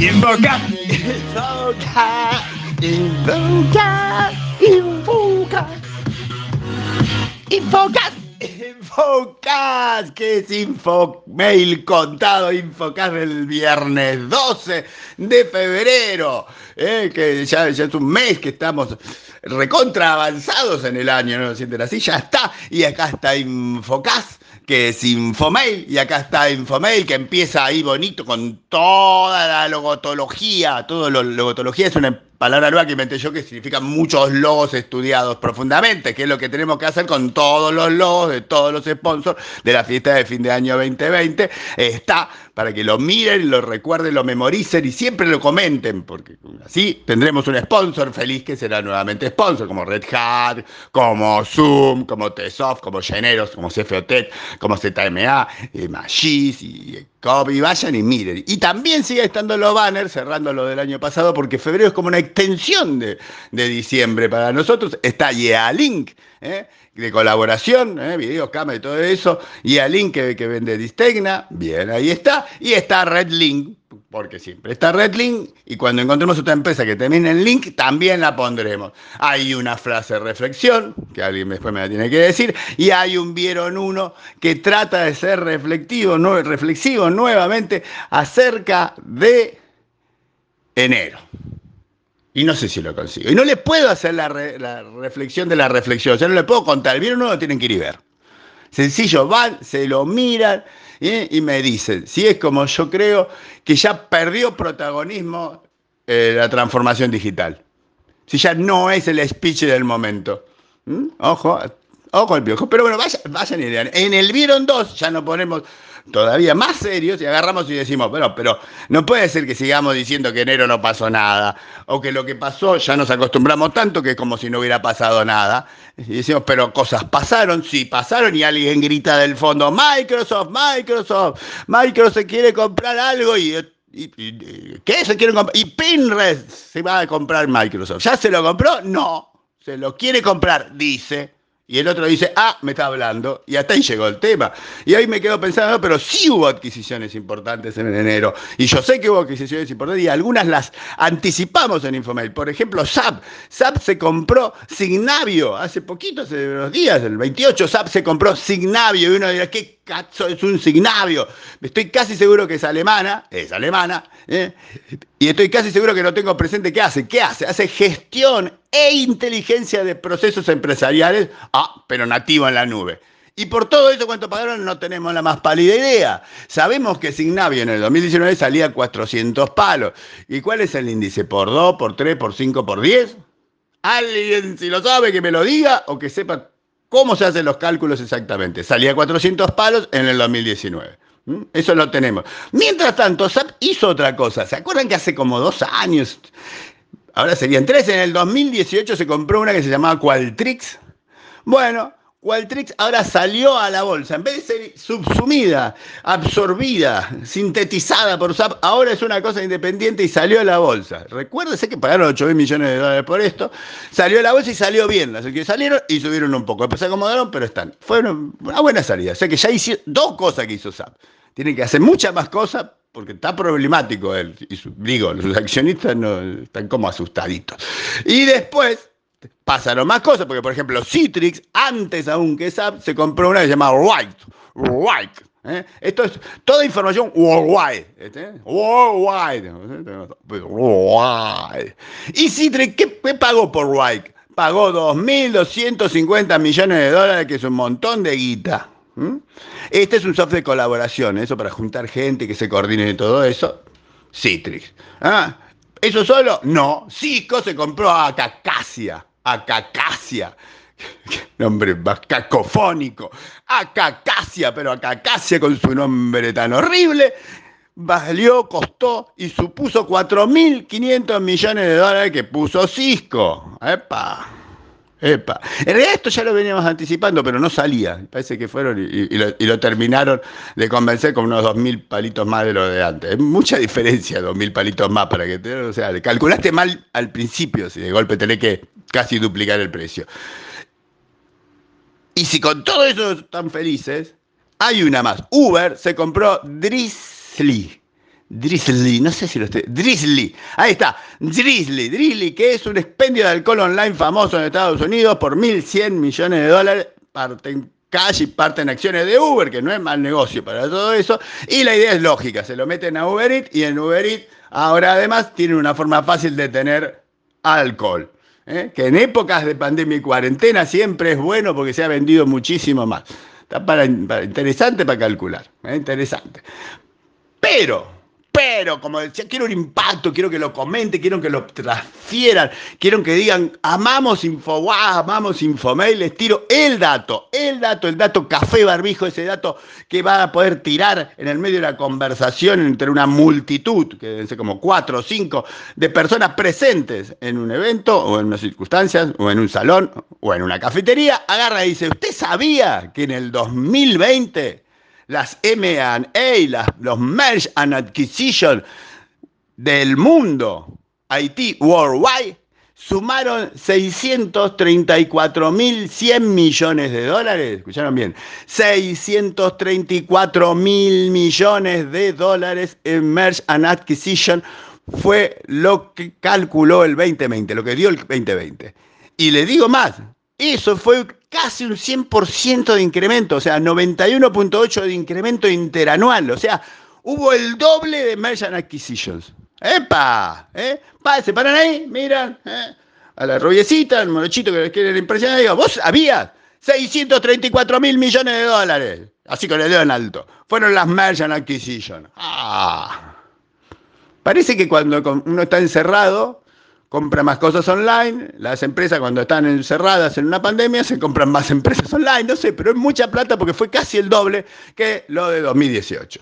Invoca, invoca, invoca, invoca, invoca. Infocas, que es Infomail contado, Infocas del viernes 12 de febrero, eh, que ya, ya, es un mes que estamos recontra avanzados en el año, ¿no lo sienten así? Ya está, y acá está Infocas, que es Infomail, y acá está Infomail, que empieza ahí bonito con toda la logotología, todo lo, logotología es una palabra nueva que inventé yo que significa muchos logos estudiados profundamente, que es lo que tenemos que hacer con todos los logos de todos los sponsors de la fiesta de fin de año 2020. Está para que lo miren, lo recuerden, lo memoricen y siempre lo comenten, porque así tendremos un sponsor feliz que será nuevamente sponsor, como Red Hat, como Zoom, como Tsoft, como Generos, como CFOTEC, como ZMA, y Magis y y vayan y miren. Y también sigue estando los banners, cerrando lo del año pasado, porque febrero es como una extensión de, diciembre para nosotros. Está Yealink, ¿eh? de colaboración, ¿eh? videos, cámara y todo eso. Yealink que, que vende Distegna, bien, ahí está. Y está Redlink, porque siempre está Redlink y cuando encontremos otra empresa que termine en link, también la pondremos. Hay una frase de reflexión, que alguien después me la tiene que decir, y hay un vieron uno que trata de ser reflectivo, no, reflexivo nuevamente acerca de enero. Y no sé si lo consigo. Y no le puedo hacer la, reflexión de la reflexión, o sea, no le puedo contar. El vieron uno lo tienen que ir y ver. Sencillo, van, se lo miran y me dicen, si es como yo creo, que ya perdió protagonismo eh, la transformación digital. Si ya no es el speech del momento. ¿Mm? Ojo, ojo el piojo. Pero bueno, vayan, vayan y lean. En el Vieron 2 ya nos ponemos todavía más serios y agarramos y decimos, pero, pero no puede ser que sigamos diciendo que enero no pasó nada, o que lo que pasó ya nos acostumbramos tanto que es como si no hubiera pasado nada. Y decimos, pero cosas pasaron, sí pasaron, y alguien grita del fondo, Microsoft, Microsoft, Microsoft quiere comprar algo y ¿Qué se quiere comprar? Y Pinterest se va a comprar Microsoft. ¿Ya se lo compró? No. Se lo quiere comprar, dice. Y el otro dice, ah, me está hablando. Y hasta ahí llegó el tema. Y ahí me quedo pensando, pero sí hubo adquisiciones importantes en enero. Y yo sé que hubo adquisiciones importantes y algunas las anticipamos en Infomail. Por ejemplo, SAP. SAP se compró Signavio. Hace poquito, hace unos días, el 28, SAP se compró Signavio. Y uno dirá, ¿qué cazzo es un Signavio? Estoy casi seguro que es alemana. Es alemana. ¿eh? Y estoy casi seguro que no tengo presente qué hace. ¿Qué hace? Hace gestión e inteligencia de procesos empresariales, ah, pero nativo en la nube. Y por todo eso, ¿cuánto pagaron? No tenemos la más pálida idea. Sabemos que Signavio en el 2019 salía 400 palos. ¿Y cuál es el índice? ¿Por 2, por 3, por 5, por 10? Alguien, si lo sabe, que me lo diga o que sepa cómo se hacen los cálculos exactamente. Salía 400 palos en el 2019. ¿Mm? Eso lo tenemos. Mientras tanto, SAP hizo otra cosa. ¿Se acuerdan que hace como dos años ahora serían tres, en el 2018 se compró una que se llamaba Qualtrics. Bueno, Qualtrics ahora salió a la bolsa. En vez de ser subsumida, absorbida, sintetizada por SAP, ahora es una cosa independiente y salió a la bolsa. Recuérdese que pagaron 8 mil millones de dólares por esto. Salió a la bolsa y salió bien. Las que salieron y subieron un poco. Después se acomodaron, pero están. Fue una buena salida. O sea que ya hizo dos cosas que hizo SAP. Tienen que hacer muchas más cosas porque está problemático él. Y digo, los accionistas no, están como asustaditos. Y después pasaron más cosas, porque por ejemplo Citrix, antes aún que SAP, se compró una que se llama White. White. ¿eh? Esto es toda información worldwide. ¿este? Worldwide. worldwide. Y Citrix, ¿qué, pagó por White? Pagó 2.250 millones de dólares, que es un montón de guita. Este es un software de colaboración, eso para juntar gente que se coordine y todo eso. Citrix. ¿Ah? ¿Eso solo? No. Cisco se compró a Cacacia. A Cacacia. Nombre más cacofónico. A Cacacia, pero a Cacacia con su nombre tan horrible. Valió, costó y supuso 4.500 millones de dólares que puso Cisco. ¡Epa! Epa. En realidad esto ya lo veníamos anticipando, pero no salía. Parece que fueron y, lo, terminaron de convencer con unos 2.000 palitos más de lo de antes. Es mucha diferencia, 2.000 palitos más para que te... O sea, calculaste mal al principio, si de golpe tenés que casi duplicar el precio. Y si con todo eso están felices, hay una más. Uber se compró Drizzly. Drizzly, no sé si lo estoy. Drizzly, ahí está. Drizzly, Drizzly, que es un expendio de alcohol online famoso en Estados Unidos por 1.100 millones de dólares, parte en cash y parte en acciones de Uber, que no es mal negocio para todo eso. Y la idea es lógica: se lo meten a Uber Eats y en Uber Eats ahora además tienen una forma fácil de tener alcohol. ¿Eh? Que en épocas de pandemia y cuarentena siempre es bueno porque se ha vendido muchísimo más. Está para, interesante para calcular, ¿eh? interesante. Pero pero como decía, quiero un impacto, quiero que lo comente, quiero que lo transfieran, quiero que digan, amamos Infowar, amamos Infomail, les tiro el dato, el dato, el dato café barbijo, ese dato que va a poder tirar en el medio de la conversación entre una multitud, que deben como cuatro o cinco, de personas presentes en un evento o en unas circunstancias o en un salón o en una cafetería, agarra y dice, ¿usted sabía que en el 2020 las M&A, los Merge and Acquisition del mundo, Haití Worldwide, sumaron 634.100 millones de dólares. ¿Escucharon bien? 634 mil millones de dólares en Merge and Acquisition fue lo que calculó el 2020, lo que dio el 2020. Y le digo más, eso fue casi un 100% de incremento, o sea, 91.8 de incremento interanual, o sea, hubo el doble de Merchant Acquisitions. ¡Epa! ¿Eh? se paran ahí, miran, ¿eh? a la rubiecita, al morochito que les quieren impresionar, digo, vos habías 634 mil millones de dólares, así con el dedo en alto, fueron las Merchant Acquisitions. ¡Ah! Parece que cuando uno está encerrado, compra más cosas online, las empresas cuando están encerradas en una pandemia se compran más empresas online, no sé, pero es mucha plata porque fue casi el doble que lo de 2018.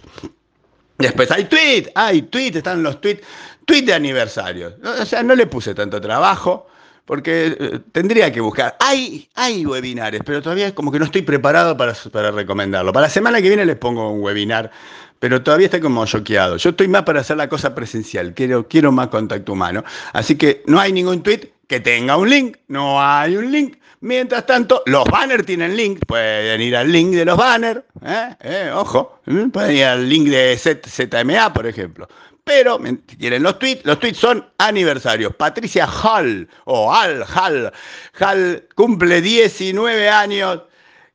Después hay tweets, hay tweets, están los tweets, tweets de aniversario. O sea, no le puse tanto trabajo porque eh, tendría que buscar. Hay, hay webinares, pero todavía es como que no estoy preparado para, para recomendarlo. Para la semana que viene les pongo un webinar pero todavía está como choqueado. Yo estoy más para hacer la cosa presencial, quiero, quiero más contacto humano. Así que no hay ningún tweet que tenga un link, no hay un link. Mientras tanto, los banners tienen link, pueden ir al link de los banners, ¿eh? ¿Eh? ojo, pueden ir al link de ZMA, por ejemplo. Pero, si quieren los tweets, los tweets son aniversarios. Patricia Hall, o Al Hall, Hall cumple 19 años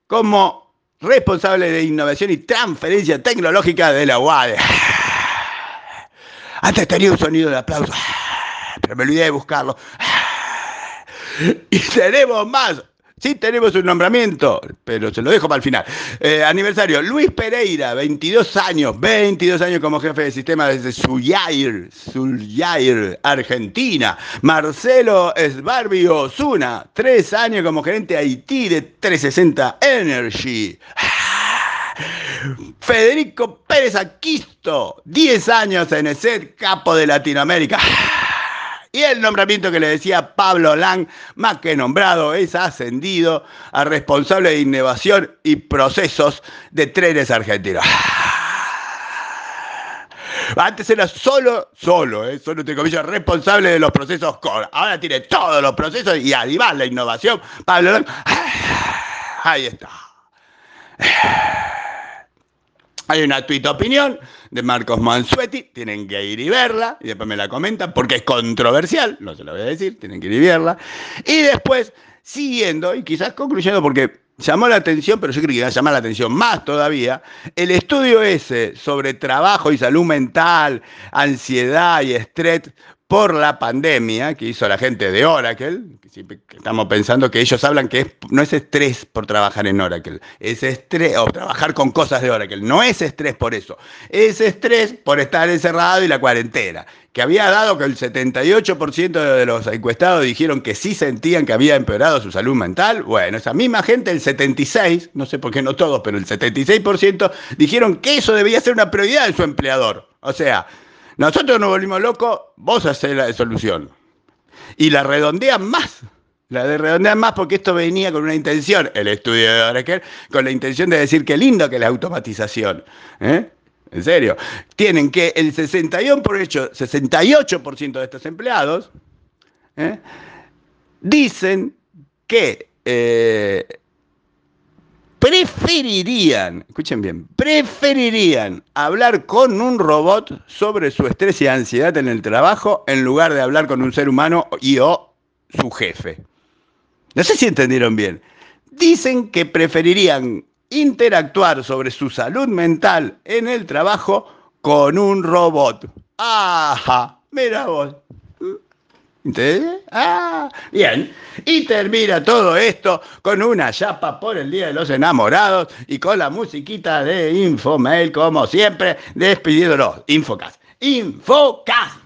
como responsable de innovación y transferencia tecnológica de la UAD. Antes tenía un sonido de aplauso, pero me olvidé de buscarlo. Y tenemos más. Sí, tenemos un nombramiento, pero se lo dejo para el final. Eh, aniversario, Luis Pereira, 22 años, 22 años como jefe de sistema desde Suyair, Suyair, Argentina. Marcelo Esbarbio Osuna, 3 años como gerente Haití de 360 Energy. Federico Pérez Aquisto, 10 años en el capo de Latinoamérica. Y el nombramiento que le decía Pablo Lang, más que nombrado, es ascendido a responsable de innovación y procesos de trenes argentinos. Antes era solo, solo, eh, solo te comillas, responsable de los procesos core. Ahora tiene todos los procesos y además la innovación. Pablo Lang, ahí está. Hay una tweet opinión de Marcos Mansuetti, tienen que ir y verla, y después me la comentan, porque es controversial, no se lo voy a decir, tienen que ir y verla. Y después, siguiendo, y quizás concluyendo, porque llamó la atención, pero yo creo que va a llamar la atención más todavía, el estudio ese sobre trabajo y salud mental, ansiedad y estrés por la pandemia que hizo la gente de Oracle, que estamos pensando que ellos hablan que no es estrés por trabajar en Oracle, es estrés, o trabajar con cosas de Oracle, no es estrés por eso, es estrés por estar encerrado y la cuarentena, que había dado que el 78% de los encuestados dijeron que sí sentían que había empeorado su salud mental, bueno, esa misma gente, el 76%, no sé por qué no todos, pero el 76% dijeron que eso debía ser una prioridad de su empleador, o sea, nosotros nos volvimos locos, vos hacés la solución. Y la redondean más. La de más porque esto venía con una intención, el estudio de Oracle, con la intención de decir qué lindo que la automatización. ¿eh? En serio. Tienen que el 61%, 68% de estos empleados ¿eh? dicen que eh, preferirían, escuchen bien, preferirían hablar con un robot sobre su estrés y ansiedad en el trabajo en lugar de hablar con un ser humano y o su jefe. No sé si entendieron bien. Dicen que preferirían interactuar sobre su salud mental en el trabajo con un robot. Ajá, mira vos. ¿Entendés? Ah, bien. Y termina todo esto con una chapa por el Día de los Enamorados y con la musiquita de Infomail, como siempre, despidiéndolos. Infocast. Infocast.